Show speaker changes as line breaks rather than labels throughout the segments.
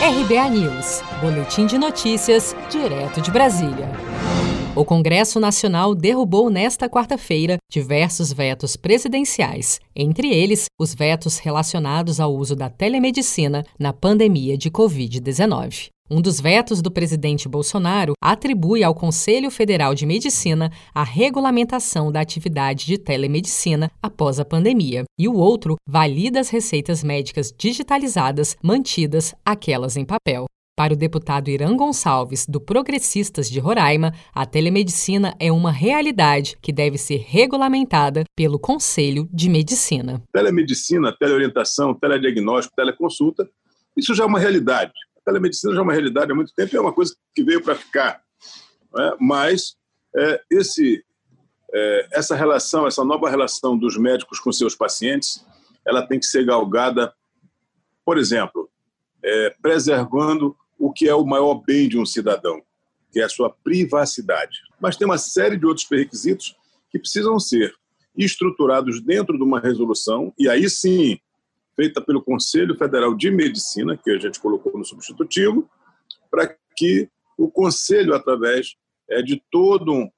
RBA News, Boletim de Notícias, direto de Brasília. O Congresso Nacional derrubou nesta quarta-feira diversos vetos presidenciais, entre eles os vetos relacionados ao uso da telemedicina na pandemia de Covid-19. Um dos vetos do presidente Bolsonaro atribui ao Conselho Federal de Medicina a regulamentação da atividade de telemedicina após a pandemia, e o outro valida as receitas médicas digitalizadas mantidas aquelas em papel. Para o deputado Irã Gonçalves, do Progressistas de Roraima, a telemedicina é uma realidade que deve ser regulamentada pelo Conselho de Medicina.
Telemedicina, teleorientação, telediagnóstico, teleconsulta, isso já é uma realidade telemedicina já é uma realidade há muito tempo é uma coisa que veio para ficar. É? Mas é, esse, é, essa relação, essa nova relação dos médicos com seus pacientes, ela tem que ser galgada, por exemplo, é, preservando o que é o maior bem de um cidadão, que é a sua privacidade. Mas tem uma série de outros requisitos que precisam ser estruturados dentro de uma resolução, e aí sim feita pelo Conselho Federal de Medicina, que a gente colocou no substitutivo, para que o Conselho, através é, de todo um,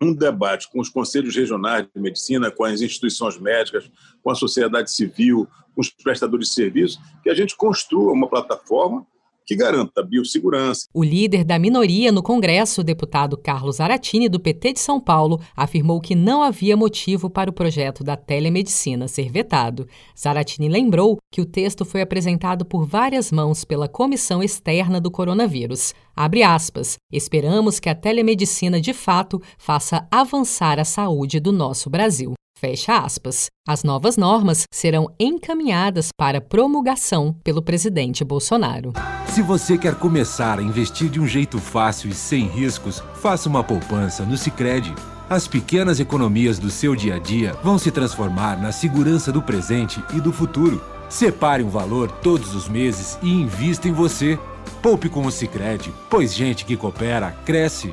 um debate com os conselhos regionais de medicina, com as instituições médicas, com a sociedade civil, com os prestadores de serviços, que a gente construa uma plataforma que garanta biossegurança.
O líder da minoria no Congresso, deputado Carlos Aratini, do PT de São Paulo, afirmou que não havia motivo para o projeto da telemedicina ser vetado. Zaratini lembrou que o texto foi apresentado por várias mãos pela Comissão Externa do Coronavírus. Abre aspas. Esperamos que a telemedicina de fato faça avançar a saúde do nosso Brasil. Fecha aspas. As novas normas serão encaminhadas para promulgação pelo presidente Bolsonaro.
Se você quer começar a investir de um jeito fácil e sem riscos, faça uma poupança no Sicredi. As pequenas economias do seu dia a dia vão se transformar na segurança do presente e do futuro. Separe um valor todos os meses e invista em você. Poupe com o Sicredi, pois gente que coopera cresce